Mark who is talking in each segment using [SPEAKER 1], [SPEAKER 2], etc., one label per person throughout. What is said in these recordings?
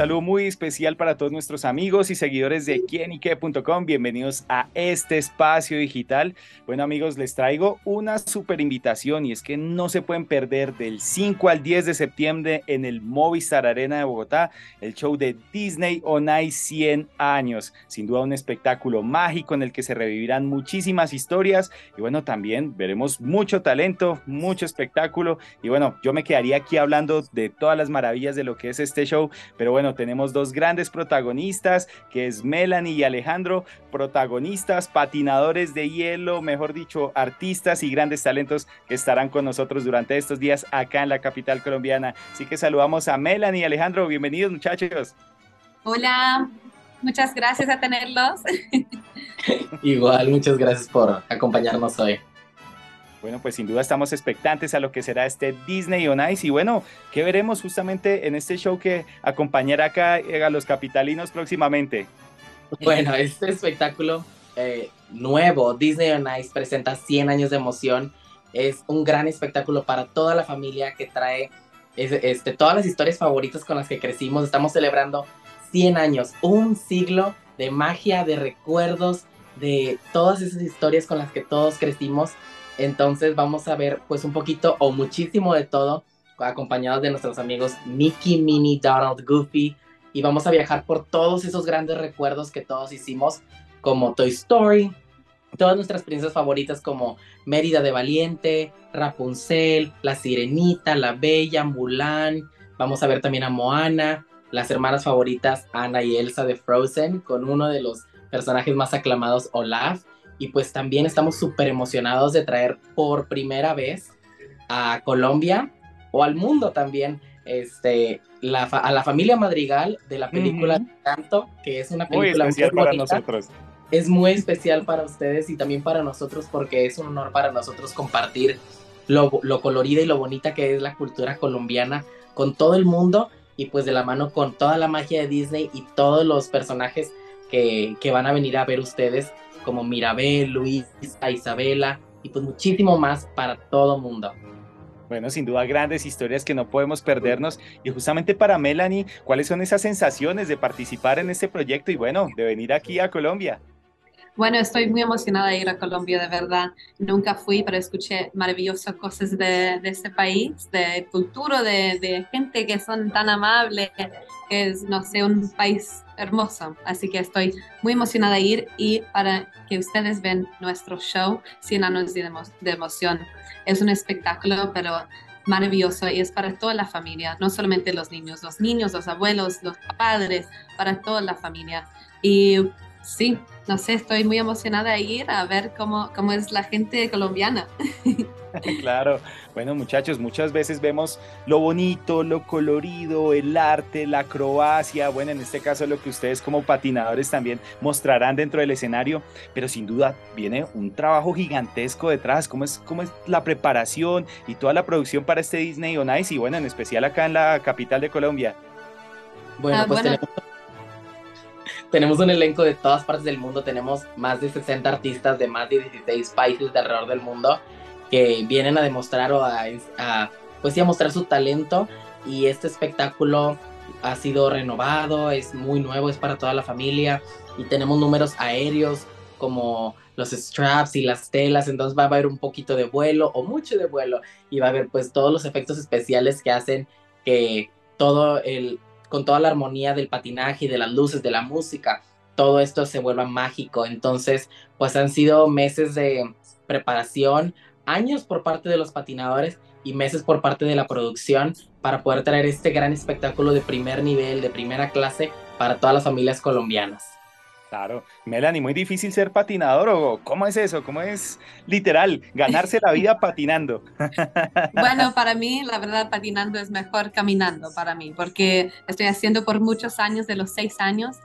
[SPEAKER 1] Saludo muy especial para todos nuestros amigos y seguidores de quienique.com. Bienvenidos a este espacio digital. Bueno amigos, les traigo una super invitación y es que no se pueden perder del 5 al 10 de septiembre en el Movistar Arena de Bogotá el show de Disney On Ice 100 años. Sin duda un espectáculo mágico en el que se revivirán muchísimas historias y bueno, también veremos mucho talento, mucho espectáculo y bueno, yo me quedaría aquí hablando de todas las maravillas de lo que es este show, pero bueno, tenemos dos grandes protagonistas, que es Melanie y Alejandro, protagonistas, patinadores de hielo, mejor dicho, artistas y grandes talentos que estarán con nosotros durante estos días acá en la capital colombiana. Así que saludamos a Melanie y Alejandro, bienvenidos muchachos.
[SPEAKER 2] Hola, muchas gracias a tenerlos.
[SPEAKER 3] Igual, muchas gracias por acompañarnos hoy.
[SPEAKER 1] Bueno, pues sin duda estamos expectantes a lo que será este Disney on Ice y bueno, ¿qué veremos justamente en este show que acompañará acá eh, a los capitalinos próximamente?
[SPEAKER 3] Bueno, este espectáculo eh, nuevo, Disney on Ice, presenta 100 años de emoción. Es un gran espectáculo para toda la familia que trae este, todas las historias favoritas con las que crecimos. Estamos celebrando 100 años, un siglo de magia, de recuerdos, de todas esas historias con las que todos crecimos entonces vamos a ver pues un poquito o muchísimo de todo acompañados de nuestros amigos Mickey, Minnie, Donald, Goofy. Y vamos a viajar por todos esos grandes recuerdos que todos hicimos como Toy Story, todas nuestras princesas favoritas como Mérida de Valiente, Rapunzel, La Sirenita, La Bella, Mulan, vamos a ver también a Moana, las hermanas favoritas Anna y Elsa de Frozen con uno de los personajes más aclamados Olaf y pues también estamos súper emocionados de traer por primera vez a Colombia o al mundo también este, la a la familia Madrigal de la película Canto, que es una película
[SPEAKER 1] muy especial para nosotros.
[SPEAKER 3] Es muy especial para ustedes y también para nosotros porque es un honor para nosotros compartir lo, lo colorida y lo bonita que es la cultura colombiana con todo el mundo y pues de la mano con toda la magia de Disney y todos los personajes que, que van a venir a ver ustedes como Mirabel, Luis, Isabela y pues muchísimo más para todo mundo.
[SPEAKER 1] Bueno, sin duda grandes historias que no podemos perdernos. Y justamente para Melanie, ¿cuáles son esas sensaciones de participar en este proyecto y bueno, de venir aquí a Colombia?
[SPEAKER 2] Bueno, estoy muy emocionada de ir a Colombia, de verdad. Nunca fui, pero escuché maravillosas cosas de, este país, de cultura, de, de gente que son tan amables, que es, no sé, un país hermoso. Así que estoy muy emocionada de ir y para que ustedes ven nuestro show, 100 años de, de emoción. Es un espectáculo, pero maravilloso y es para toda la familia, no solamente los niños, los niños, los abuelos, los padres, para toda la familia. Y sí, no sé, estoy muy emocionada de ir a ver cómo, cómo es la gente colombiana.
[SPEAKER 1] claro, bueno muchachos, muchas veces vemos lo bonito, lo colorido, el arte, la acrobacia, bueno, en este caso lo que ustedes como patinadores también mostrarán dentro del escenario, pero sin duda viene un trabajo gigantesco detrás, cómo es, cómo es la preparación y toda la producción para este Disney On Ice y bueno, en especial acá en la capital de Colombia.
[SPEAKER 3] Bueno, ah, pues tenemos tenemos un elenco de todas partes del mundo, tenemos más de 60 artistas de más de 16 países de alrededor del mundo que vienen a demostrar o a, pues sí, a mostrar su talento. Y este espectáculo ha sido renovado, es muy nuevo, es para toda la familia. Y tenemos números aéreos como los straps y las telas, entonces va a haber un poquito de vuelo o mucho de vuelo. Y va a haber pues todos los efectos especiales que hacen que todo el con toda la armonía del patinaje y de las luces, de la música, todo esto se vuelva mágico. Entonces, pues han sido meses de preparación, años por parte de los patinadores y meses por parte de la producción para poder traer este gran espectáculo de primer nivel, de primera clase para todas las familias colombianas.
[SPEAKER 1] Claro, Melanie, muy difícil ser patinador o cómo es eso, cómo es literal ganarse la vida patinando.
[SPEAKER 2] Bueno, para mí la verdad patinando es mejor caminando para mí, porque estoy haciendo por muchos años, de los seis años,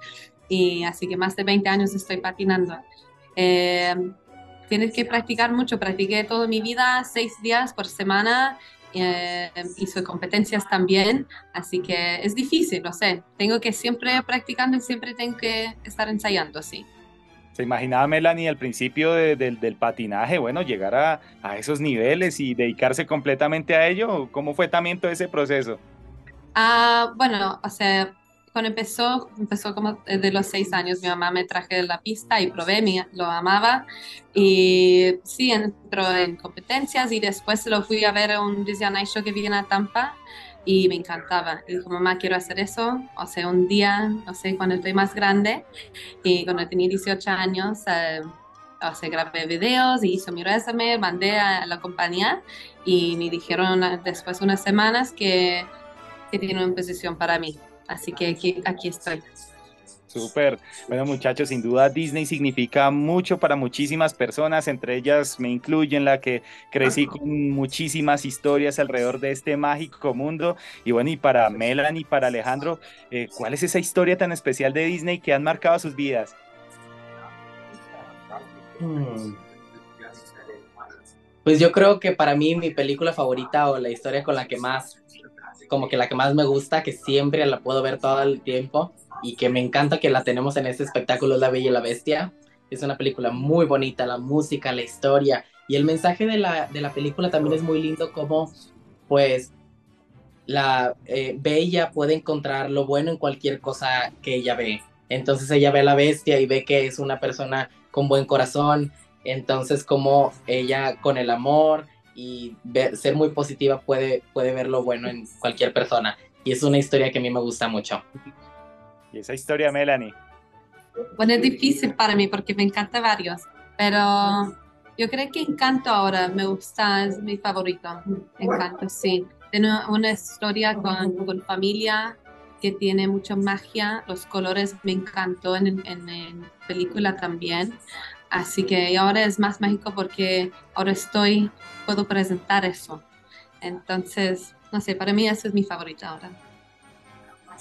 [SPEAKER 2] y así que más de 20 años estoy patinando. Eh, tienes que practicar mucho, practiqué toda mi vida, seis días por semana eh, hizo competencias también, así que es difícil, no sé, tengo que siempre practicando y siempre tengo que estar ensayando, sí.
[SPEAKER 1] ¿Se imaginaba Melanie al principio del patinaje, bueno, llegar a, a, esos niveles y dedicarse completamente a ello? ¿Cómo fue también todo ese proceso?
[SPEAKER 2] Ah, bueno, o sea, cuando empezó, empezó como de los seis años, mi mamá me traje de la pista y probé, mi, lo amaba. Y sí, entró en competencias y después lo fui a ver a un Disney Show que viene a Tampa y me encantaba. Y dijo, mamá, quiero hacer eso. O sea, un día, no sé, cuando estoy más grande y cuando tenía 18 años, eh, o sea, grabé videos y hice mi resumen, mandé a la compañía y me dijeron después de unas semanas que, que tiene una posición para mí. Así que aquí, aquí estoy.
[SPEAKER 1] Súper. Bueno, muchachos, sin duda Disney significa mucho para muchísimas personas, entre ellas me incluyen la que crecí con muchísimas historias alrededor de este mágico mundo. Y bueno, y para Melanie y para Alejandro, eh, ¿cuál es esa historia tan especial de Disney que han marcado sus vidas?
[SPEAKER 3] Pues yo creo que para mí mi película favorita o la historia con la que más como que la que más me gusta, que siempre la puedo ver todo el tiempo y que me encanta que la tenemos en este espectáculo es La Bella y la Bestia. Es una película muy bonita, la música, la historia y el mensaje de la, de la película también es muy lindo como pues la eh, Bella puede encontrar lo bueno en cualquier cosa que ella ve. Entonces ella ve a la bestia y ve que es una persona con buen corazón. Entonces como ella con el amor y ser muy positiva puede, puede ver lo bueno en cualquier persona. Y es una historia que a mí me gusta mucho.
[SPEAKER 1] ¿Y esa historia, Melanie?
[SPEAKER 2] Bueno, es difícil para mí porque me encanta varios, pero yo creo que Encanto ahora me gusta, es mi favorito. Encanto, sí. Tiene una historia con, con familia que tiene mucha magia, los colores me encantó en, en, en película también. Así que ahora es más mágico porque ahora estoy, puedo presentar eso. Entonces, no sé, para mí eso es mi favorita ahora.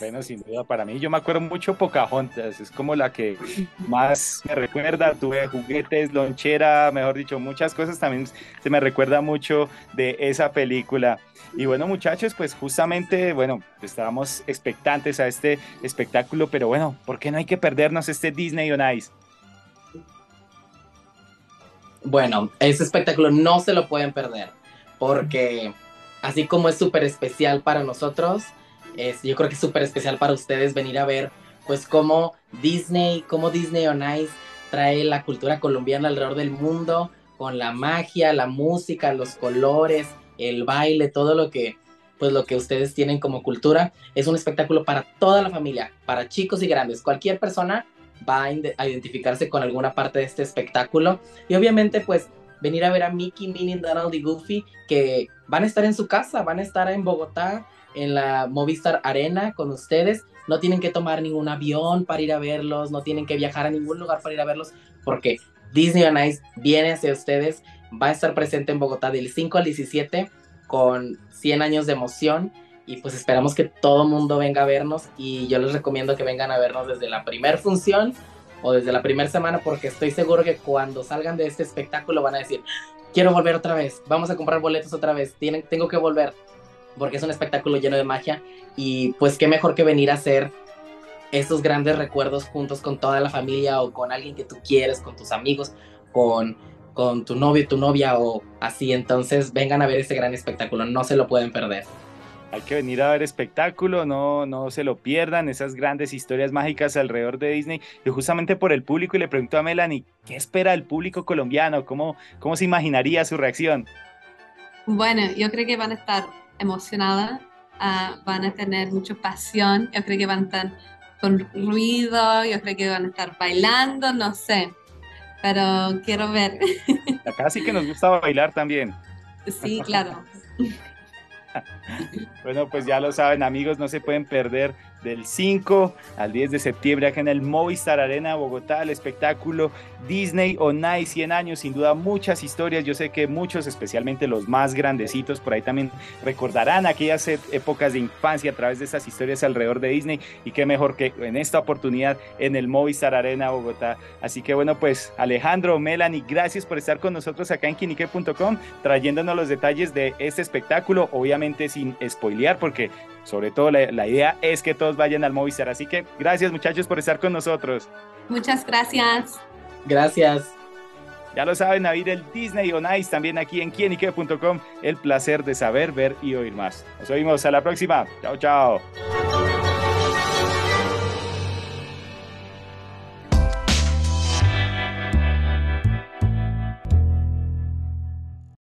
[SPEAKER 1] Bueno, sin duda, para mí yo me acuerdo mucho Pocahontas, es como la que más me recuerda, tuve juguetes, lonchera, mejor dicho, muchas cosas también se me recuerda mucho de esa película. Y bueno, muchachos, pues justamente, bueno, estábamos expectantes a este espectáculo, pero bueno, ¿por qué no hay que perdernos este Disney on Ice?
[SPEAKER 3] Bueno, ese espectáculo no se lo pueden perder, porque así como es súper especial para nosotros, es, yo creo que es súper especial para ustedes venir a ver, pues, cómo Disney, cómo Disney on Ice trae la cultura colombiana alrededor del mundo, con la magia, la música, los colores, el baile, todo lo que, pues, lo que ustedes tienen como cultura. Es un espectáculo para toda la familia, para chicos y grandes. Cualquier persona va a, identificarse con alguna parte de este espectáculo. Y obviamente, pues, venir a ver a Mickey, Minnie, Donald y Goofy, que van a estar en su casa, van a estar en Bogotá, en la Movistar Arena con ustedes. No tienen que tomar ningún avión para ir a verlos, no tienen que viajar a ningún lugar para ir a verlos, porque Disney on Ice viene hacia ustedes, va a estar presente en Bogotá del 5 al 17 con 100 años de emoción y pues esperamos que todo mundo venga a vernos y yo les recomiendo que vengan a vernos desde la primera función o desde la primera semana porque estoy seguro que cuando salgan de este espectáculo van a decir, quiero volver otra vez, vamos a comprar boletos otra vez, Tienen, tengo que volver porque es un espectáculo lleno de magia y pues qué mejor que venir a hacer esos grandes recuerdos juntos con toda la familia o con alguien que tú quieres, con tus amigos, con, con tu novio, tu novia o así. Entonces vengan a ver ese gran espectáculo, no se lo pueden perder
[SPEAKER 1] hay que venir a ver espectáculo, no, no se lo pierdan, esas grandes historias mágicas alrededor de Disney. Y justamente por el público, y le pregunto a Melanie, ¿qué espera el público colombiano? ¿Cómo, cómo se imaginaría su reacción?
[SPEAKER 2] Bueno, yo creo que van a estar emocionadas, uh, van a tener mucha pasión, yo creo que van a estar con ruido, yo creo que van a estar bailando, no sé, pero quiero ver.
[SPEAKER 1] Acá sí que nos gusta bailar también.
[SPEAKER 2] Sí, claro.
[SPEAKER 1] bueno, pues ya lo saben amigos, no se pueden perder del 5 al 10 de septiembre acá en el Movistar Arena Bogotá, el espectáculo Disney on Ice 100 años, sin duda muchas historias, yo sé que muchos, especialmente los más grandecitos, por ahí también recordarán aquellas épocas de infancia a través de esas historias alrededor de Disney y qué mejor que en esta oportunidad en el Movistar Arena Bogotá. Así que bueno, pues Alejandro, Melanie, gracias por estar con nosotros acá en quinique.com trayéndonos los detalles de este espectáculo, obviamente sin spoilear porque sobre todo la, la, idea es que todos vayan al Movistar. Así que gracias muchachos por estar con nosotros.
[SPEAKER 2] Muchas gracias.
[SPEAKER 3] Gracias.
[SPEAKER 1] Ya lo saben, a ir el Disney on Ice también aquí en quienique.com. El placer de saber, ver y oír más. Nos vemos a la próxima. Chao, chao.